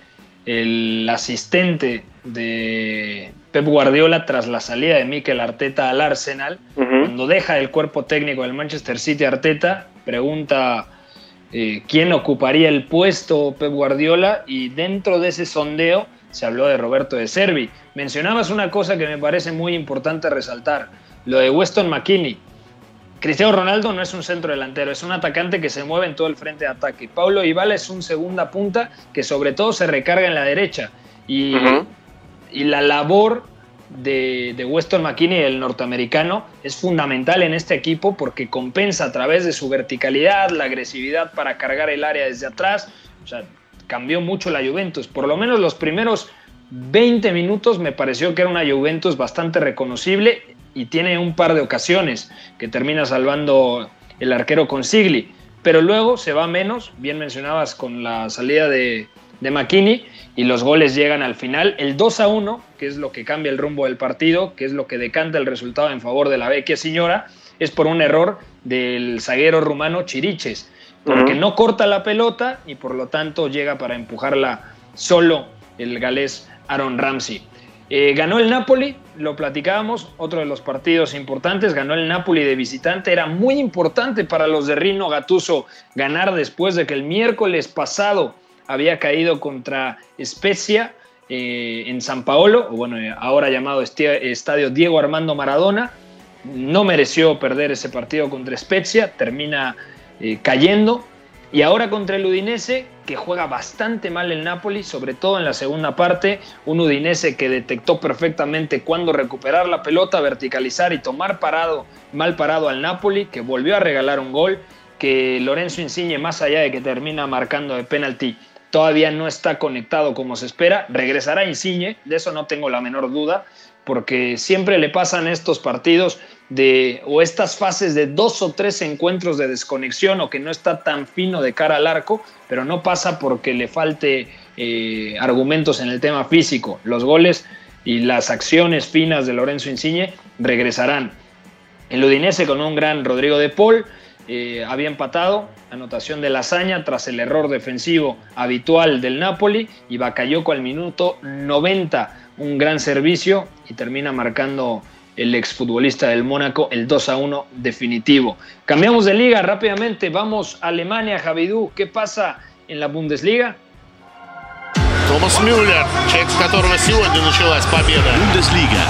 S3: el asistente de Pep Guardiola tras la salida de Mikel Arteta al Arsenal. Cuando deja el cuerpo técnico del Manchester City Arteta, pregunta eh, quién ocuparía el puesto Pep Guardiola y dentro de ese sondeo se habló de Roberto de Servi. Mencionabas una cosa que me parece muy importante resaltar, lo de Weston McKinney. Cristiano Ronaldo no es un centro delantero, es un atacante que se mueve en todo el frente de ataque. Paulo Ibala es un segunda punta que sobre todo se recarga en la derecha. Y, y la labor de, de, Weston McKinney, el norteamericano, es fundamental en este equipo porque compensa a través de su verticalidad, la agresividad para cargar el área desde atrás. O sea, cambió mucho la Juventus. Por lo menos los primeros 20 minutos me pareció que era una Juventus bastante reconocible y tiene un par de ocasiones que termina salvando el arquero con Sigli. Pero luego se va menos, bien mencionabas con la salida de, de y los goles llegan al final. El 2 a 1, que es lo que cambia el rumbo del partido, que es lo que decanta el resultado en favor de la vecchia señora, es por un error del zaguero rumano Chiriches, porque no corta la pelota y por lo tanto llega para empujarla solo el galés Aaron Ramsey. Eh, ganó el Napoli, lo platicábamos, otro de los partidos importantes, ganó el Napoli de visitante, era muy importante para los de Rino Gatuso ganar después de que el miércoles pasado había caído contra Spezia eh, en San Paolo, o bueno, ahora llamado Estadio Diego Armando Maradona, no mereció perder ese partido contra Spezia, termina eh, cayendo, y ahora contra el Udinese, que juega bastante mal el Napoli, sobre todo en la segunda parte, un Udinese que detectó perfectamente cuándo recuperar la pelota, verticalizar y tomar parado, mal parado al Napoli, que volvió a regalar un gol, que Lorenzo Insigne, más allá de que termina marcando de penalti, todavía no está conectado como se espera. Regresará Insigne, de eso no tengo la menor duda, porque siempre le pasan estos partidos de o estas fases de dos o tres encuentros de desconexión o que no está tan fino de cara al arco, pero no pasa porque le falte eh, argumentos en el tema físico. Los goles y las acciones finas de Lorenzo Insigne regresarán. El Udinese con un gran Rodrigo de Paul eh, había empatado, anotación de Lasaña tras el error defensivo habitual del Napoli y Bakayoko al minuto 90, un gran servicio y termina marcando el exfutbolista del Mónaco el 2 a 1 definitivo. Cambiamos de liga rápidamente, vamos a Alemania, Javidú, ¿qué pasa en la Bundesliga?
S10: Томас Мюллер, человек, с которого сегодня началась победа.
S2: Bundesliga.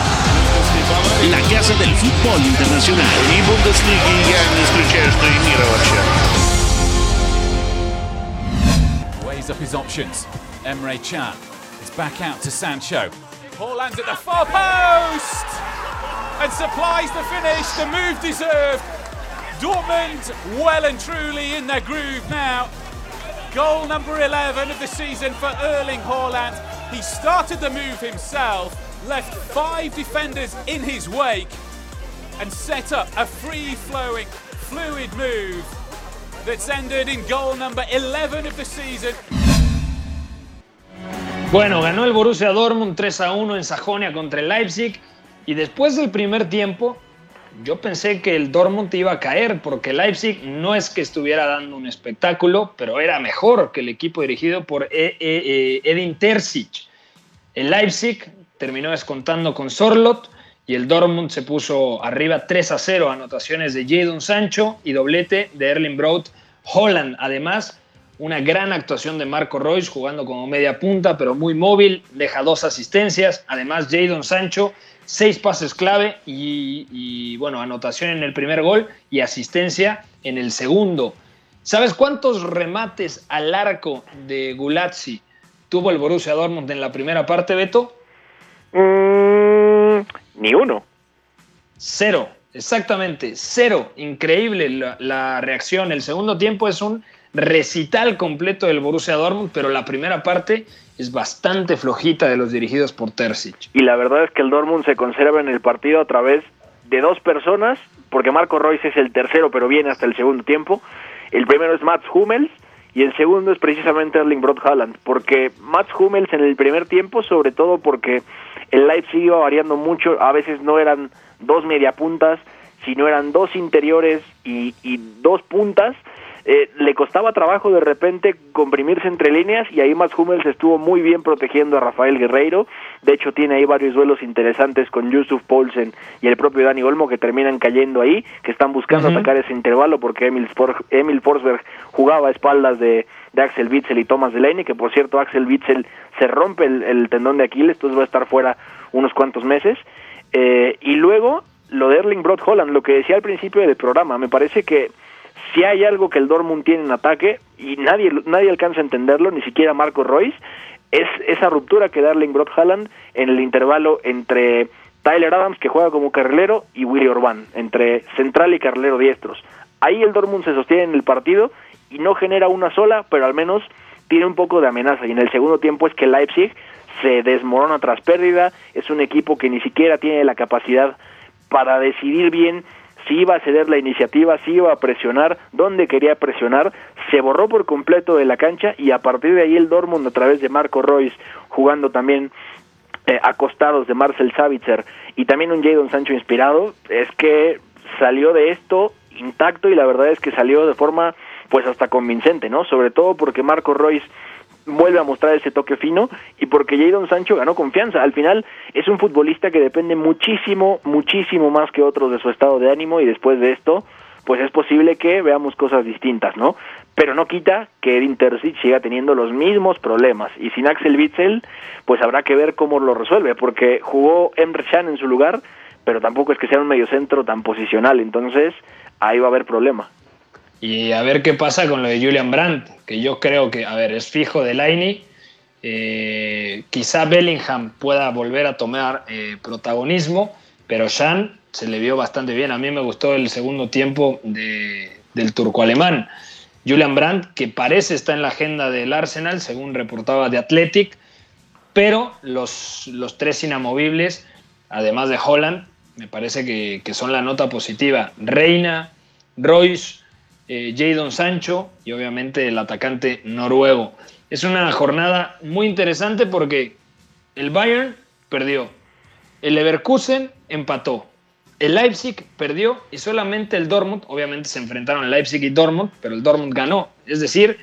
S2: La casa del fútbol internacional.
S10: И Бундеслиги я не исключаю, что и мира вообще.
S11: Weighs up his options. Emre Can is back out to Sancho. Haaland's at the far post And supplies the finish. The move deserved. Dortmund well and truly in their groove now. Goal number 11 of the season for Erling Haaland. He started the move himself, left five defenders in his wake, and set up a free flowing, fluid move that's ended in goal number 11 of the season.
S3: Bueno, ganó el Borussia Dortmund 3 a 1 en Sajonia contra el Leipzig y después del primer tiempo yo pensé que el Dortmund iba a caer porque Leipzig no es que estuviera dando un espectáculo, pero era mejor que el equipo dirigido por e, e, Edin Terzic. El Leipzig terminó descontando con Sorlot y el Dortmund se puso arriba 3 a 0, anotaciones de Jadon Sancho y doblete de Erling Braut Holland. Además, una gran actuación de Marco Royce jugando como media punta, pero muy móvil, deja dos asistencias. Además, Jadon Sancho, seis pases clave y, bueno, anotación en el primer gol y asistencia en el segundo. ¿Sabes cuántos remates al arco de Gulazzi tuvo el Borussia Dortmund en la primera parte, Beto?
S4: Mm, ni uno.
S3: Cero, exactamente, cero. Increíble la, la reacción. El segundo tiempo es un recital completo del Borussia Dortmund, pero la primera parte es bastante flojita de los dirigidos por Terzic.
S4: Y la verdad es que el Dortmund se conserva en el partido a través de dos personas, porque Marco Royce es el tercero, pero viene hasta el segundo tiempo. El primero es Mats Hummels y el segundo es precisamente Erling Brot Haaland, porque Mats Hummels en el primer tiempo, sobre todo porque el Leipzig iba variando mucho, a veces no eran dos mediapuntas, sino eran dos interiores y dos puntas, eh, le costaba trabajo de repente comprimirse entre líneas y ahí Mats Hummels estuvo muy bien protegiendo a Rafael Guerreiro. De hecho, tiene ahí varios duelos interesantes con Yusuf Poulsen y el propio Dani Olmo que terminan cayendo ahí, que están buscando atacar ese intervalo porque Emil, Emil Forsberg jugaba a espaldas de, de Axel Witzel y Thomas Delaney, que por cierto Axel Witzel se rompe el, tendón de Aquiles, entonces va a estar fuera unos cuantos meses. Eh, y luego lo de Erling Brot Holland, lo que decía al principio del programa, me parece que si hay algo que el Dortmund tiene en ataque y nadie nadie alcanza a entenderlo, ni siquiera Marco Royce, es esa ruptura que da Erling Brot Holland en el intervalo entre Tyler Adams que juega como carrilero y Willy Orban, entre central y carrilero diestros. Ahí el Dortmund se sostiene en el partido y no genera una sola, pero al menos tiene un poco de amenaza y en el segundo tiempo es que Leipzig se desmorona tras pérdida, es un equipo que ni siquiera tiene la capacidad para decidir bien si iba a ceder la iniciativa, si iba a presionar, dónde quería presionar, se borró por completo de la cancha y a partir de ahí el Dortmund a través de Marco Royce jugando también eh, acostados de Marcel Savitzer y también un Jadon Sancho inspirado, es que salió de esto intacto y la verdad es que salió de forma pues hasta convincente, ¿no? Sobre todo porque Marco Royce vuelve a mostrar ese toque fino y porque Jadon Sancho ganó confianza. Al final es un futbolista que depende muchísimo, muchísimo más que otros de su estado de ánimo y después de esto, pues es posible que veamos cosas distintas, ¿no? Pero no quita que Edin Terzic siga teniendo los mismos problemas y sin Axel Witzel, pues habrá que ver cómo lo resuelve, porque jugó Emre Can en su lugar, pero tampoco es que sea un mediocentro tan posicional, entonces ahí va a haber problema.
S3: Y a ver qué pasa con lo de Julian Brandt, que yo creo que, a ver, es fijo de Laini. Eh, quizá Bellingham pueda volver a tomar eh, protagonismo, pero Shan se le vio bastante bien. A mí me gustó el segundo tiempo del turco alemán. Julian Brandt, que parece estar en la agenda del Arsenal, según reportaba de Athletic, pero los, los tres inamovibles, además de Holland, me parece que, que son la nota positiva. Reina, Royce, eh, Jadon Sancho y obviamente el atacante noruego. Es una jornada muy interesante porque el Bayern perdió, el Leverkusen empató, el Leipzig perdió y solamente el Dortmund, obviamente se enfrentaron Leipzig y Dortmund, pero el Dortmund ganó. Es decir,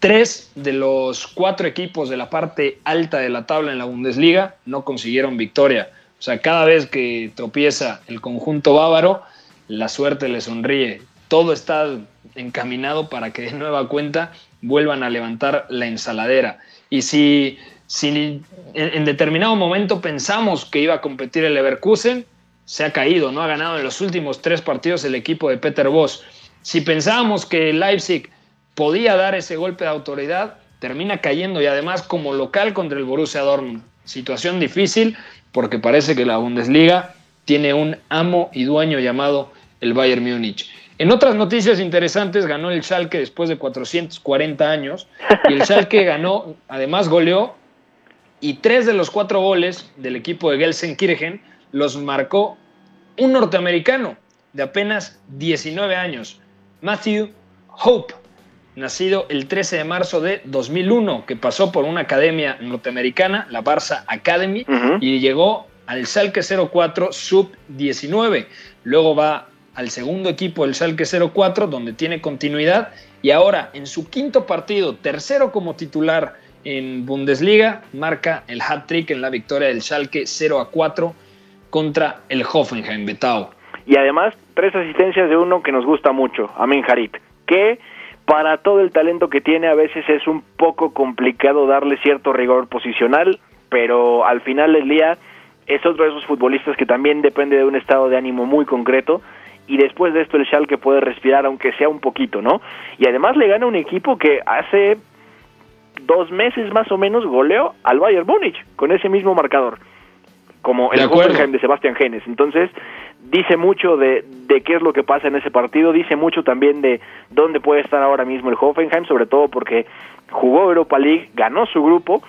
S3: tres de los cuatro equipos de la parte alta de la tabla en la Bundesliga no consiguieron victoria. O sea, cada vez que tropieza el conjunto bávaro, la suerte le sonríe todo está encaminado para que de nueva cuenta vuelvan a levantar la ensaladera. Y si, si en, determinado momento pensamos que iba a competir el Leverkusen, se ha caído, no ha ganado en los últimos tres partidos el equipo de Peter Voss. Si pensábamos que Leipzig podía dar ese golpe de autoridad, termina cayendo y además como local contra el Borussia Dortmund. Situación difícil porque parece que la Bundesliga tiene un amo y dueño llamado el Bayern Múnich. En otras noticias interesantes, ganó el Schalke después de 440 años. Y el *laughs* Schalke ganó, además goleó, y tres de los cuatro goles del equipo de Gelsenkirchen los marcó un norteamericano de apenas 19 años, Matthew Hope, nacido el 13 de marzo de 2001, que pasó por una academia norteamericana, la Barça Academy, y llegó al Schalke 04 Sub-19. Luego va al segundo equipo del Schalke 04, donde tiene continuidad, y ahora en su quinto partido, tercero como titular en Bundesliga, marca el hat-trick en la victoria del Schalke 0 a 4 contra el Hoffenheim Betao.
S4: Y además, tres asistencias de uno que nos gusta mucho, Amin Harit, que para todo el talento que tiene a veces es un poco complicado darle cierto rigor posicional, pero al final del día es otro de esos futbolistas que también depende de un estado de ánimo muy concreto y después de esto el Schalke puede respirar aunque sea un poquito, ¿no? Y además le gana un equipo que hace dos meses más o menos goleó al Bayern Múnich con ese mismo marcador, como el Hoffenheim de Sebastián Genes. Entonces, dice mucho de, de qué es lo que pasa en ese partido, dice mucho también de dónde puede estar ahora mismo el Hoffenheim, sobre todo porque jugó Europa League, ganó su grupo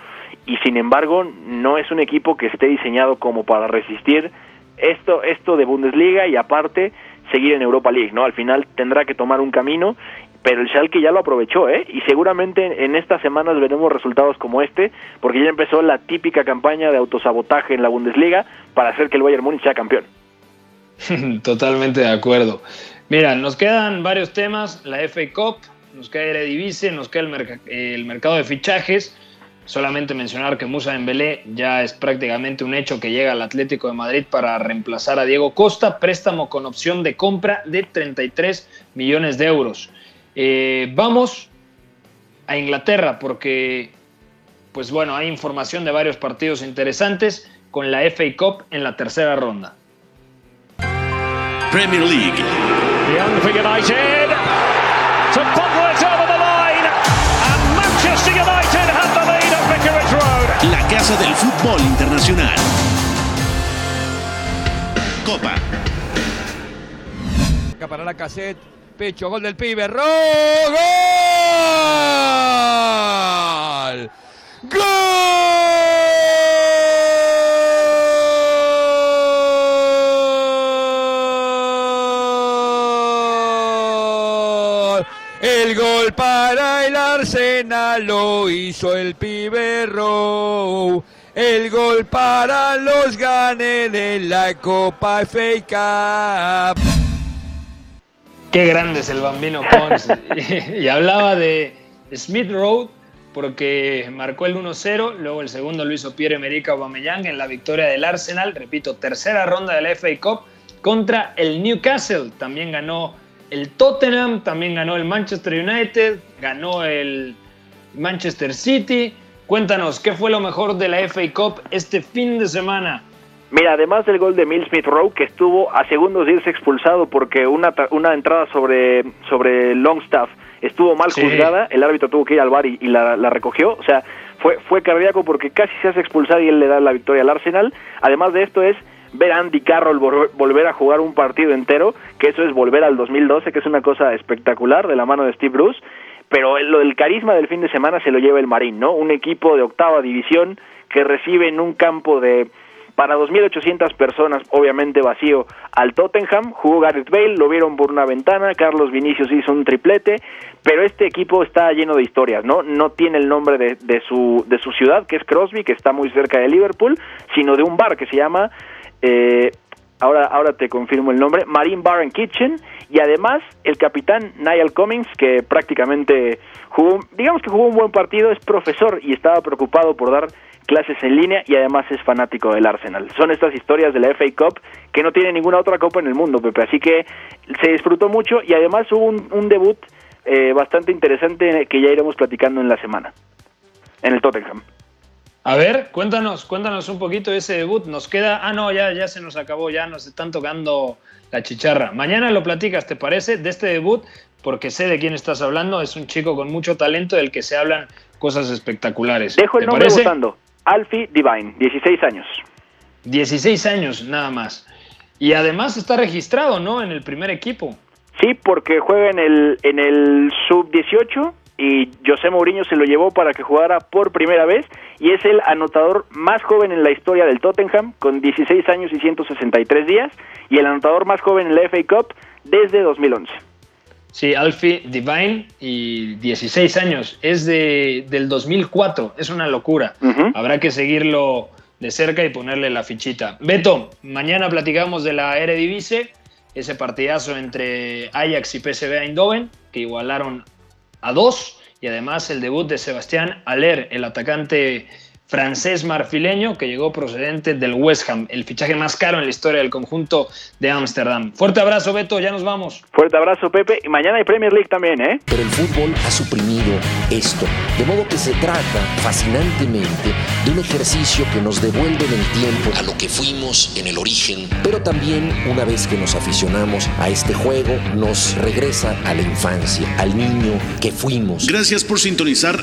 S4: y sin embargo no es un equipo que esté diseñado como para resistir esto, esto de Bundesliga y aparte seguir en Europa League, ¿no? Al final tendrá que tomar un camino, pero el Schalke ya lo aprovechó, ¿eh? Y seguramente en estas semanas veremos resultados como este, porque ya empezó la típica campaña de autosabotaje en la Bundesliga para hacer que el Bayern Múnich sea campeón. *laughs*
S3: Totalmente de acuerdo. Mira, nos quedan varios temas, la FA Cup, nos queda Eredivisie, nos queda el, el mercado de fichajes, Solamente mencionar que Musa Dembélé ya es prácticamente un hecho que llega al Atlético de Madrid para reemplazar a Diego Costa, préstamo con opción de compra de 33 millones de euros. Eh, vamos a Inglaterra porque, pues bueno, hay información de varios partidos interesantes con la FA Cup en la tercera ronda.
S2: Premier League.
S6: Young for United. To bottle it over the line. And Manchester United
S2: La casa del fútbol internacional. Copa.
S12: Para la cassette. Pecho, gol del pibe. ¡Ro! ¡Gol! ¡Gol! Gol para el Arsenal lo hizo el pibe Rowe. El gol para los ganes de la Copa FA Cup.
S3: Qué grande es el bambino Pons. *laughs* y, hablaba de Smith Road porque marcó el 1-0, luego el segundo lo hizo Pierre-Emerick Aubameyang en la victoria del Arsenal, repito, tercera ronda de la FA Cup contra el Newcastle. También ganó el Tottenham, también ganó el Manchester United, ganó el Manchester City. Cuéntanos, ¿qué fue lo mejor de la FA Cup este fin de semana?
S4: Mira, además del gol de Mill Smith Rowe, que estuvo a segundos de irse expulsado porque una, una entrada sobre, sobre Longstaff estuvo mal
S3: Sí.
S4: juzgada, el árbitro tuvo que ir al bar y, y la, la recogió, o sea, fue, fue cardíaco porque casi se hace expulsar y él le da la victoria al Arsenal. Además de esto es ver a Andy Carroll vol- volver a jugar un partido entero, que eso es volver al 2012, que es una cosa espectacular de la mano de Steve Bruce, pero lo del carisma del fin de semana se lo lleva el Marín, ¿no? Un equipo de octava división que recibe en un campo de para 2.800 personas, obviamente vacío, al Tottenham. Jugó Gareth Bale, lo vieron por una ventana. Carlos Vinicius hizo un triplete. Pero este equipo está lleno de historias, ¿no? No tiene el nombre de, de su, de su ciudad, que es Crosby, que está muy cerca de Liverpool, sino de un bar que se llama. Eh, ahora, ahora te confirmo el nombre, Marine Bar and Kitchen, y además el capitán Niall Cummings, que prácticamente jugó, digamos que jugó un buen partido, es profesor y estaba preocupado por dar clases en línea y además es fanático del Arsenal. Son estas historias de la FA Cup que no tiene ninguna otra copa en el mundo, Pepe, así que se disfrutó mucho y además hubo un, un debut eh, bastante interesante que ya iremos platicando en la semana, en el Tottenham.
S3: A ver, cuéntanos, cuéntanos un poquito de ese debut. Nos queda, ah no, ya, ya se nos acabó, ya nos están tocando la chicharra. Mañana lo platicas, ¿te parece? De este debut, porque sé de quién estás hablando. Es un chico con mucho talento del que se hablan cosas espectaculares.
S4: Dejo el
S3: ¿Te
S4: nombre votando. Alfie Divine, 16 años.
S3: 16 años nada más. Y además está registrado, ¿no? En el primer equipo.
S4: Sí, porque juega en el, en el sub-18 y José Mourinho se lo llevó para que jugara por primera vez y es el anotador más joven en la historia del Tottenham con 16 años y 163 días y el anotador más joven en la FA Cup desde 2011.
S3: Sí, Alfie Divine y 16 años. Es de, del 2004. Es una locura. Habrá que seguirlo de cerca y ponerle la fichita. Beto, mañana platicamos de la Eredivisie, ese partidazo entre Ajax y PSV Eindhoven, que igualaron a dos, y además el debut de Sebastián Aller, el atacante francés marfileño que llegó procedente del West Ham, el fichaje más caro en la historia del conjunto de Ámsterdam. Fuerte abrazo, Beto, ya nos vamos.
S4: Fuerte abrazo, Pepe. Y mañana hay Premier League también, ¿eh?
S13: Pero el fútbol ha suprimido esto. De modo que se trata fascinantemente de un ejercicio que nos devuelve en el tiempo a lo que fuimos en el origen, pero también una vez que nos aficionamos a este juego, nos regresa a la infancia, al niño que fuimos.
S2: Gracias por sintonizar